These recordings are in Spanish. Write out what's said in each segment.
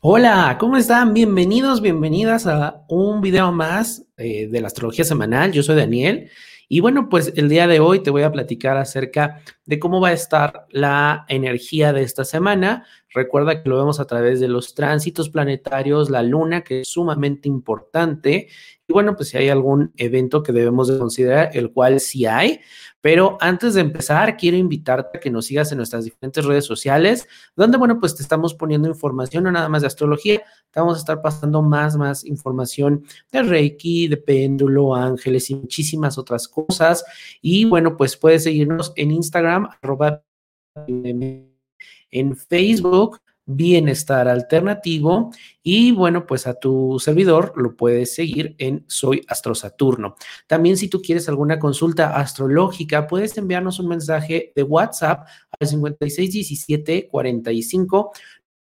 Hola, ¿cómo están? Bienvenidos, bienvenidas a un video más eh, de la astrología semanal. Yo soy Daniel y bueno, pues el día de hoy te voy a platicar acerca de cómo va a estar la energía de esta semana. Recuerda que lo vemos a través de los tránsitos planetarios, la luna, que es sumamente importante. Y bueno, pues si hay algún evento que debemos de considerar, el cual sí hay, pero antes de empezar, quiero invitarte a que nos sigas en nuestras diferentes redes sociales, donde, bueno, pues te estamos poniendo información, no nada más de astrología, te vamos a estar pasando más, más información de Reiki, de péndulo, ángeles y muchísimas otras cosas. Y bueno, pues puedes seguirnos en Instagram, arroba en Facebook Bienestar Alternativo. Y bueno, pues a tu servidor lo puedes seguir en Soy Astro Saturno. También si tú quieres alguna consulta astrológica, puedes enviarnos un mensaje de WhatsApp al 5617 45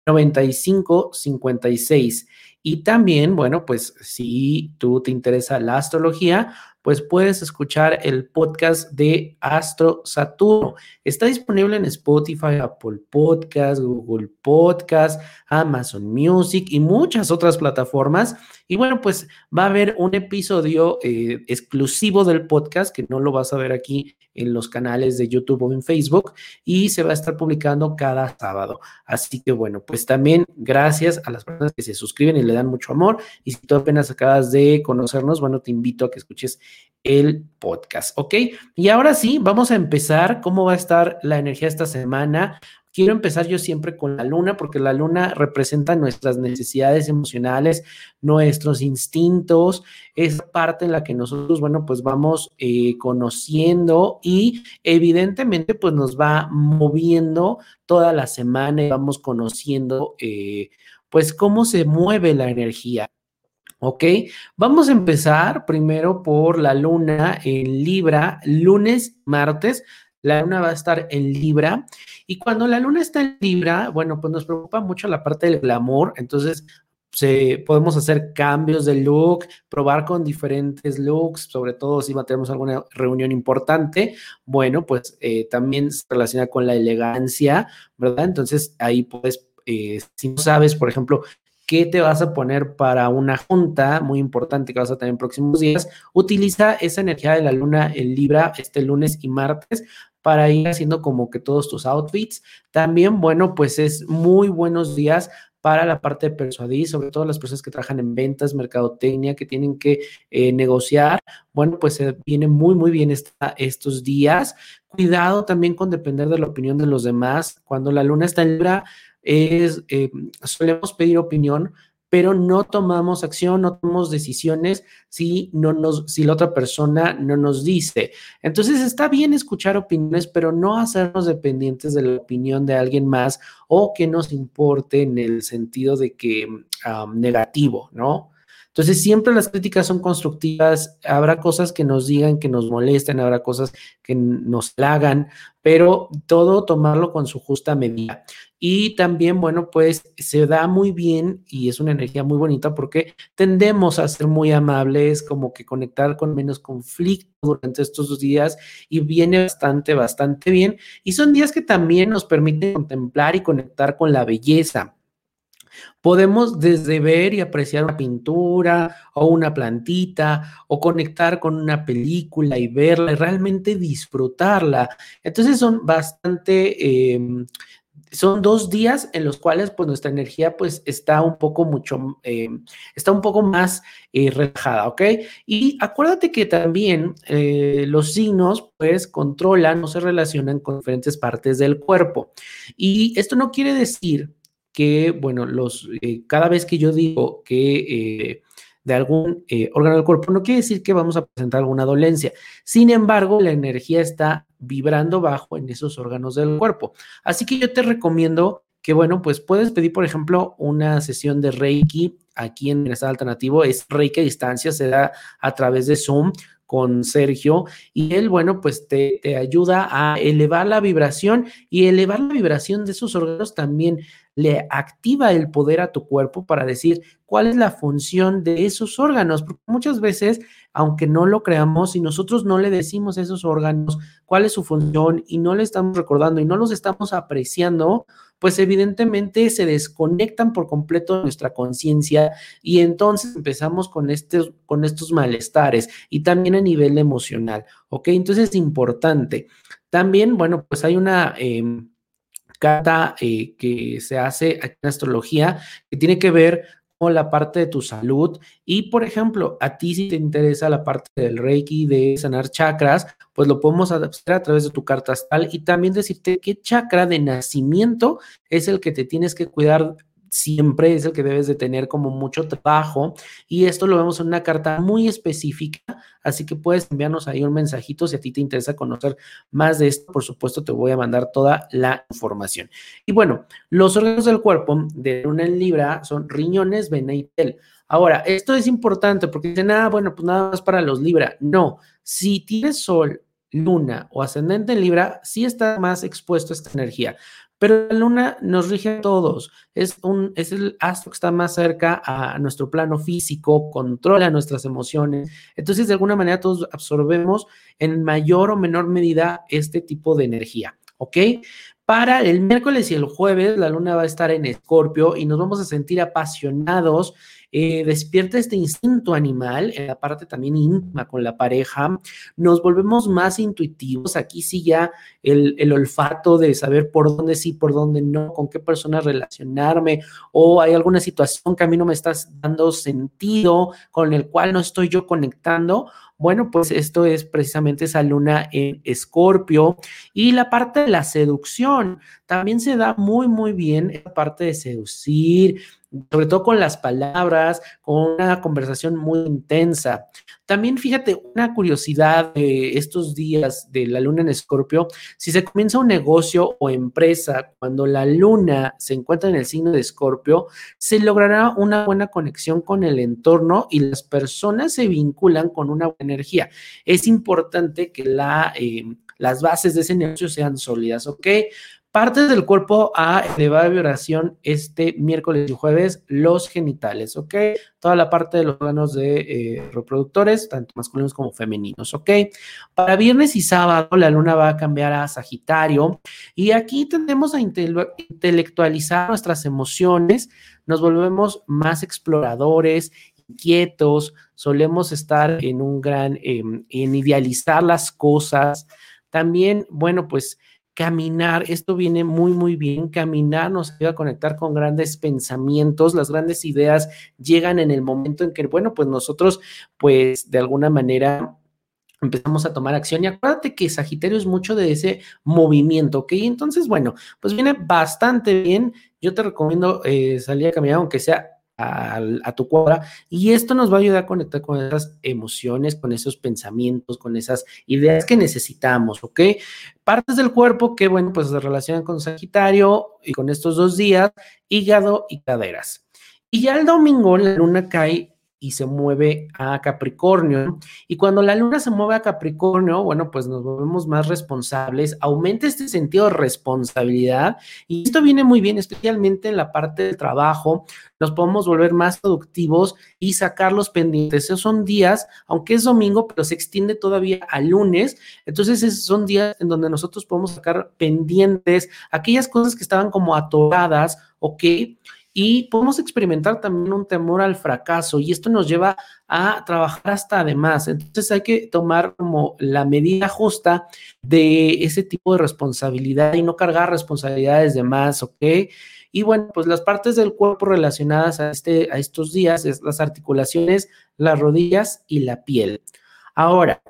95 56. Y también, bueno, pues si tú te interesa la astrología, pues puedes escuchar el podcast de Astro Saturno. Está disponible en Spotify, Apple Podcast, Google Podcast, Amazon Music y muchas otras plataformas. Y bueno, pues va a haber un episodio eh, exclusivo del podcast que no lo vas a ver aquí en los canales de YouTube o en Facebook y se va a estar publicando cada sábado. Así que bueno, pues también gracias a las personas que se suscriben y le dan mucho amor. Y si tú apenas acabas de conocernos, bueno, te invito a que escuches el podcast, ¿ok? Y ahora sí, vamos a empezar. ¿Cómo va a estar la energía esta semana? Quiero empezar yo siempre con la luna, porque la luna representa nuestras necesidades emocionales, nuestros instintos, esa parte en la que nosotros, bueno, pues vamos eh, conociendo y evidentemente pues nos va moviendo toda la semana y vamos conociendo eh, pues cómo se mueve la energía. ¿Ok? Vamos a empezar primero por la luna en Libra, lunes, martes. La luna va a estar en Libra y cuando la luna está en Libra, bueno, pues nos preocupa mucho la parte del glamour, entonces se, podemos hacer cambios de look, probar con diferentes looks, sobre todo si tenemos alguna reunión importante. Bueno, pues eh, también se relaciona con la elegancia, ¿verdad? Entonces ahí pues, eh, si no sabes, por ejemplo, qué te vas a poner para una junta muy importante que vas a tener en próximos días, utiliza esa energía de la luna en Libra este lunes y martes para ir haciendo como que todos tus outfits. También, bueno, pues es muy buenos días para la parte de persuadir, sobre todo las personas que trabajan en ventas, mercadotecnia, que tienen que eh, negociar. Bueno, pues se viene muy, muy bien estos días. Cuidado también con depender de la opinión de los demás. Cuando la luna está en Libra, es, eh, solemos pedir opinión, pero no tomamos acción, no tomamos decisiones si, no nos, si la otra persona no nos dice. Entonces está bien escuchar opiniones, pero no hacernos dependientes de la opinión de alguien más o que nos importe en el sentido de que negativo, ¿no? Entonces, siempre las críticas son constructivas, habrá cosas que nos digan, que nos molesten, habrá cosas que nos hagan, pero todo tomarlo con su justa medida. Y también, bueno, pues se da muy bien y es una energía muy bonita porque tendemos a ser muy amables, como que conectar con menos conflicto durante estos dos días y viene bastante, bastante bien. Y son días que también nos permiten contemplar y conectar con la belleza. Podemos desde ver y apreciar una pintura o una plantita o conectar con una película y verla y realmente disfrutarla. Entonces son bastante... Em, son dos días en los cuales pues nuestra energía pues está un poco mucho, em, está un poco más eh, relajada, ¿ok? Y acuérdate que también eh, los signos pues controlan o se relacionan con diferentes partes del cuerpo. Y esto no quiere decir que, bueno, los, eh, cada vez que yo digo que eh, de algún eh, órgano del cuerpo, no quiere decir que vamos a presentar alguna dolencia. Sin embargo, la energía está vibrando bajo en esos órganos del cuerpo. Así que yo te recomiendo que, bueno, pues puedes pedir, por ejemplo, una sesión de Reiki aquí en el estado alternativo. Es Reiki a distancia, se da a través de Zoom con Sergio y él, bueno, pues te, te, ayuda a elevar la vibración y elevar la vibración de esos órganos también le activa el poder a tu cuerpo para decir cuál es la función de esos órganos, porque muchas veces, aunque no lo creamos, si nosotros no le decimos a esos órganos cuál es su función y no le estamos recordando y no los estamos apreciando, pues evidentemente se desconectan por completo de nuestra conciencia y entonces empezamos con, este, con estos malestares y también a nivel emocional, ¿ok? Entonces es importante. También, bueno, pues hay una... Em, eh, que se hace en astrología que tiene que ver con la parte de tu salud. Y, por ejemplo, a ti si te interesa la parte del Reiki, de sanar chakras, pues lo podemos hacer a través de tu carta astral y también decirte qué chakra de nacimiento es el que te tienes que cuidar siempre es el que debes de tener como mucho trabajo y esto lo vemos en una carta muy específica, así que puedes enviarnos ahí un mensajito si a ti te interesa conocer más de esto, por supuesto te voy a mandar toda la información. Y bueno, los órganos del cuerpo de una en Libra son riñones, vena y piel. Ahora, esto es importante porque dicen, ah, bueno, pues nada más para los Libra. No, si tienes sol, luna o ascendente en Libra, sí está más expuesto a esta energía. Pero la luna nos rige a todos. Es, un, es el astro que está más cerca a nuestro plano físico, controla nuestras emociones. Entonces, de alguna manera, todos absorbemos en mayor o menor medida este tipo de energía. ¿Ok? Para el miércoles y el jueves, la luna va a estar en Escorpio y nos vamos a sentir apasionados eh, despierta este instinto animal en la parte también íntima con la pareja, nos volvemos más intuitivos, aquí sí ya el, el olfato de saber por dónde sí, por dónde no, con qué persona relacionarme, o hay alguna situación que a mí no me está dando sentido, con el cual no estoy yo conectando, bueno, pues esto es precisamente esa luna en escorpio. Y la parte de la seducción también se da muy, muy bien, la parte de seducir, sobre todo con las palabras, con una conversación muy intensa. También fíjate, una curiosidad de estos días de la luna en Escorpio, si se comienza un negocio o empresa cuando la luna se encuentra en el signo de Escorpio, se logrará una buena conexión con el entorno y las personas se vinculan con una buena energía. Es importante que la, eh, las bases de ese negocio sean sólidas, ¿ok? Partes del cuerpo a elevada vibración este miércoles y jueves, los genitales, ¿ok? Toda la parte de los órganos de eh, reproductores, tanto masculinos como femeninos, ¿ok? Para viernes y sábado, la luna va a cambiar a Sagitario y aquí tendemos a intelectualizar nuestras emociones, nos volvemos más exploradores, inquietos, solemos estar en un gran, em, en idealizar las cosas. También, bueno, pues caminar, esto viene muy, muy bien, caminar nos ayuda a conectar con grandes pensamientos, las grandes ideas llegan en el momento en que, bueno, pues nosotros, pues de alguna manera empezamos a tomar acción y acuérdate que Sagitario es mucho de ese movimiento, ¿ok? Entonces, bueno, pues viene bastante bien. Yo te recomiendo eh, salir a caminar, aunque sea a, tu cuadra y esto nos va a ayudar a conectar con esas emociones, con esos pensamientos, con esas ideas que necesitamos, ¿ok? Partes del cuerpo que, bueno, pues se relacionan con Sagitario y con estos dos días, hígado y caderas. Y ya el domingo la luna cae y se mueve a Capricornio. Y cuando la luna se mueve a Capricornio, bueno, pues nos volvemos más responsables, aumenta este sentido de responsabilidad y esto viene muy bien, especialmente en la parte del trabajo, nos podemos volver más productivos y sacar los pendientes. Esos son días, aunque es domingo, pero se extiende todavía a lunes, entonces esos son días en donde nosotros podemos sacar pendientes, aquellas cosas que estaban como atoradas, ¿ok? Y podemos experimentar también un temor al fracaso y esto nos lleva a trabajar hasta además. Entonces hay que tomar como la medida justa de ese tipo de responsabilidad y no cargar responsabilidades de más, ¿ok? Y bueno, pues las partes del cuerpo relacionadas a, este, a estos días es las articulaciones, las rodillas y la piel. Ahora,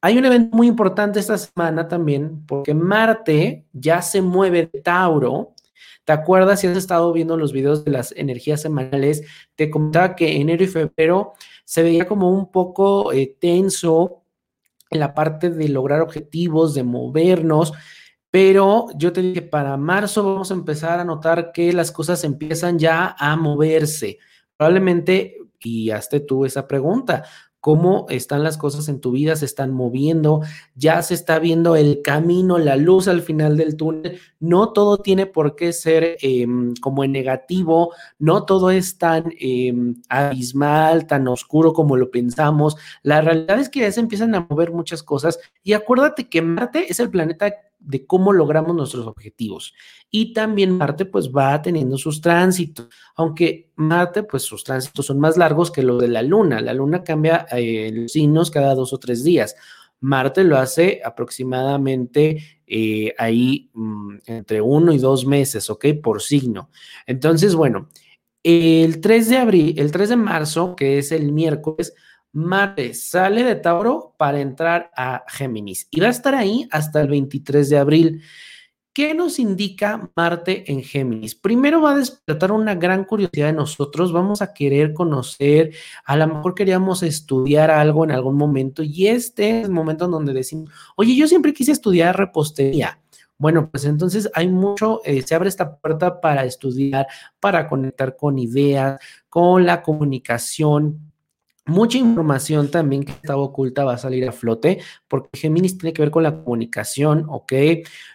hay un evento muy importante esta semana también porque Marte ya se mueve de Tauro ¿Te acuerdas si has estado viendo los videos de las energías semanales? Te comentaba que enero y febrero se veía como un poco eh, tenso en la parte de lograr objetivos, de movernos, pero yo te dije, para marzo vamos a empezar a notar que las cosas empiezan ya a moverse. Probablemente, y hazte tú esa pregunta, cómo están las cosas en tu vida, se están moviendo, ya se está viendo el camino, la luz al final del túnel. No todo tiene por qué ser em, como en negativo, no todo es tan em, abismal, tan oscuro como lo pensamos. La realidad es que ya se empiezan a mover muchas cosas y acuérdate que Marte es el planeta de cómo logramos nuestros objetivos. Y también Marte pues va teniendo sus tránsitos, aunque Marte pues sus tránsitos son más largos que los de la Luna. La Luna cambia eh, los signos cada dos o tres días. Marte lo hace aproximadamente eh, ahí mm, entre uno y dos meses, ¿ok? Por signo. Entonces, bueno, el 3 de abril, el 3 de marzo, que es el miércoles, Marte sale de Tauro para entrar a Géminis y va a estar ahí hasta el 23 de abril. ¿Qué nos indica Marte en Géminis? Primero va a despertar una gran curiosidad de nosotros, vamos a querer conocer, a lo mejor queríamos estudiar algo en algún momento y este es el momento en donde decimos, oye, yo siempre quise estudiar repostería. Bueno, pues entonces hay mucho, eh, se abre esta puerta para estudiar, para conectar con ideas, con la comunicación, Mucha información también que estaba oculta va a salir a flote, porque Géminis tiene que ver con la comunicación, ¿ok?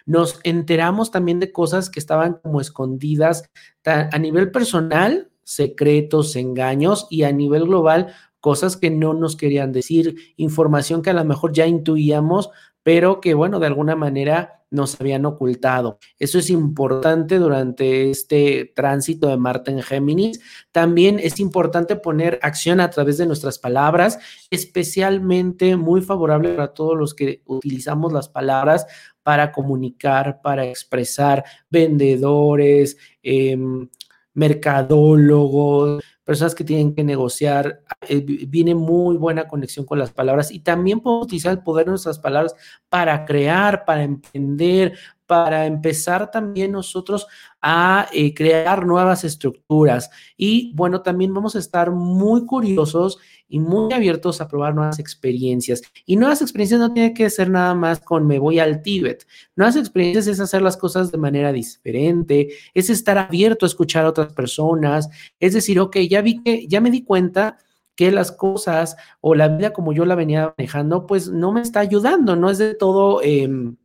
Nos enteramos también de cosas que estaban como escondidas a nivel personal, secretos, engaños, y a nivel global, cosas que no nos querían decir, información que a lo mejor ya intuíamos, pero que, bueno, de alguna manera nos habían ocultado. Eso es importante durante este tránsito de Marte en Géminis. También es importante poner acción a través de nuestras palabras, especialmente muy favorable para todos los que utilizamos las palabras para comunicar, para expresar, vendedores, em, mercadólogos, personas que tienen que negociar, eh, viene muy buena conexión con las palabras y también podemos utilizar el poder de nuestras palabras para crear, para emprender, para empezar también nosotros a eh, crear nuevas estructuras. Y bueno, también vamos a estar muy curiosos y muy abiertos a probar nuevas experiencias. Y nuevas experiencias no tiene que ser nada más con me voy al Tíbet. Nuevas experiencias es hacer las cosas de manera diferente, es estar abierto a escuchar a otras personas, es decir, ok, ya vi que, ya me di cuenta que las cosas o la vida como yo la venía manejando, pues no me está ayudando, no es de todo... Em,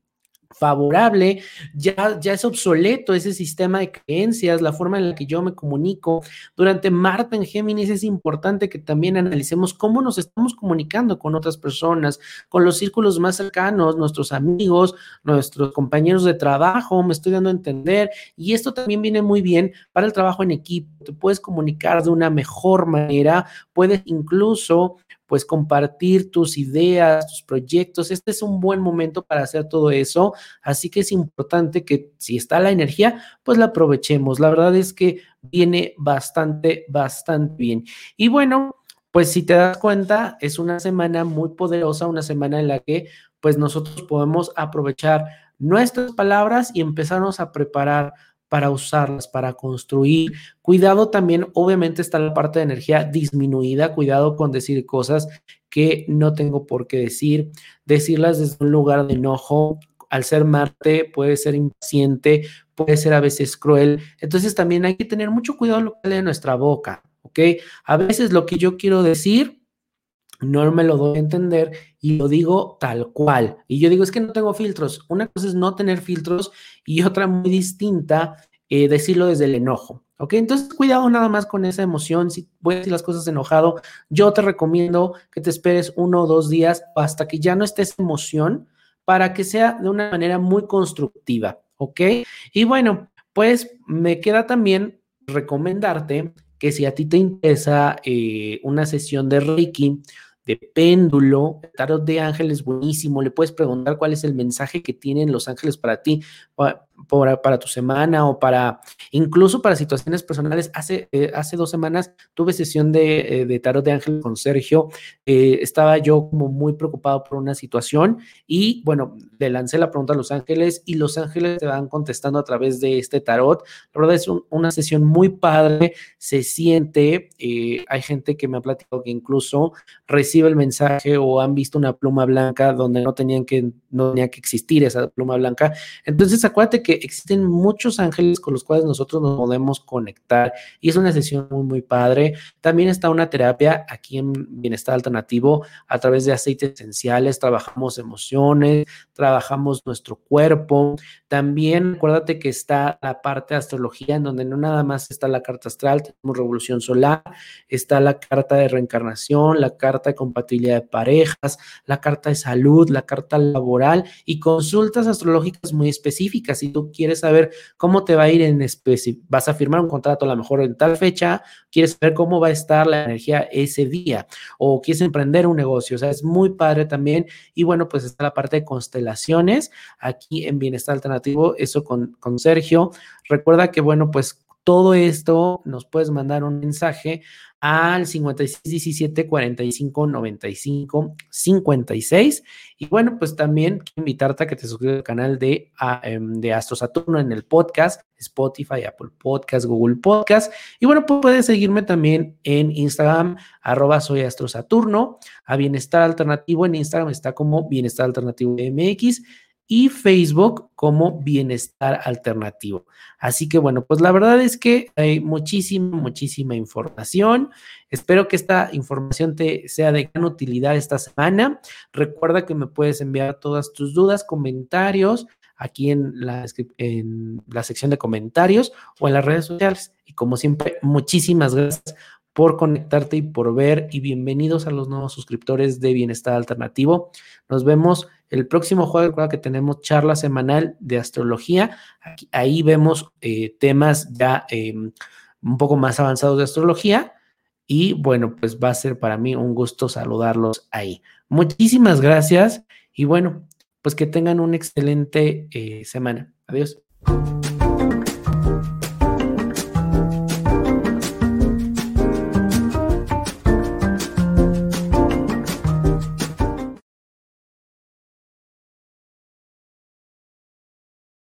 favorable, ya, ya es obsoleto ese sistema de creencias, la forma en la que yo me comunico. Durante Marte en Géminis es importante que también analicemos cómo nos estamos comunicando con otras personas, con los círculos más cercanos, nuestros amigos, nuestros compañeros de trabajo, me estoy dando a entender. Y esto también viene muy bien para el trabajo en equipo. Te puedes comunicar de una mejor manera, puedes incluso pues compartir tus ideas, tus proyectos. Este es un buen momento para hacer todo eso. Así que es importante que si está la energía, pues la aprovechemos. La verdad es que viene bastante, bastante bien. Y bueno, pues si te das cuenta, es una semana muy poderosa, una semana en la que pues nosotros podemos aprovechar nuestras palabras y empezarnos a preparar para usarlas, para construir. Cuidado también, obviamente está la parte de energía disminuida, cuidado con decir cosas que no tengo por qué decir, decirlas desde un lugar de enojo. Al ser Marte puede ser impaciente, puede ser a veces cruel. Entonces también hay que tener mucho cuidado lo que sale de nuestra boca, ¿ok? A veces lo que yo quiero decir no me lo doy a entender y lo digo tal cual. Y yo digo, es que no tengo filtros. Una cosa es no tener filtros y otra muy distinta, eh, decirlo desde el enojo. ¿Ok? Entonces, cuidado nada más con esa emoción. Si a decir las cosas enojado, yo te recomiendo que te esperes uno o dos días hasta que ya no estés emoción para que sea de una manera muy constructiva. ¿Ok? Y bueno, pues me queda también recomendarte que si a ti te interesa eh, una sesión de Reiki de péndulo, tarot de ángeles buenísimo, le puedes preguntar cuál es el mensaje que tienen los ángeles para ti, para, tu semana o para, incluso para situaciones personales. Hace, eh, hace dos semanas tuve sesión de, eh, de tarot de ángeles con Sergio, eh, estaba yo como muy preocupado por una situación y bueno, le lancé la pregunta a los ángeles y los ángeles te van contestando a través de este tarot. La verdad es una sesión muy padre, se siente, hay gente que me ha platicado que incluso recibe el mensaje o han visto una pluma blanca donde no tenían que, no tenía que existir esa pluma blanca. Entonces, acuérdate que existen muchos ángeles con los cuales nosotros nos podemos conectar y es una sesión muy, muy padre. También está una terapia aquí en Bienestar Alternativo a través de aceites esenciales, trabajamos emociones, trabajamos nuestro cuerpo. También acuérdate que está la parte de astrología en donde no nada más está la carta astral, tenemos revolución solar, está la carta de reencarnación, la carta de compatibilidad de parejas, la carta de salud, la carta laboral y consultas astrológicas muy específicas. Si tú quieres saber cómo te va a ir en especie, vas a firmar un contrato a lo mejor en tal fecha, quieres saber cómo va a estar la energía ese día o quieres emprender un negocio, o sea, es muy padre también. Y bueno, pues está la parte de constelaciones aquí en Bienestar Alternativo, eso con, con Sergio. Recuerda que, bueno, pues todo esto nos puedes mandar un mensaje al 5617 45 95 56. Y bueno, pues también quiero invitarte a que te suscribas al canal de, ah, em, de Astro Saturno en el podcast, Spotify, Apple Podcast, Google Podcast. Y bueno, pues puedes seguirme también en Instagram, arroba soy Astro Saturno, a Bienestar Alternativo. En Instagram está como Bienestar Alternativo MX y Facebook como Bienestar Alternativo. Así que bueno, pues la verdad es que hay muchísima, muchísima información. Espero que esta información te sea de gran utilidad esta semana. Recuerda que me puedes enviar todas tus dudas, comentarios aquí en la, en la sección de comentarios o en las redes sociales. Y como siempre, muchísimas gracias por conectarte y por ver y bienvenidos a los nuevos suscriptores de Bienestar Alternativo. Nos vemos el próximo jueves. Recuerda que tenemos charla semanal de astrología. ahí vemos eh, temas ya em, un poco más avanzados de astrología. Y bueno, pues va a ser para mí un gusto saludarlos ahí. Muchísimas gracias y bueno, pues que tengan una excelente eh, semana. Adiós.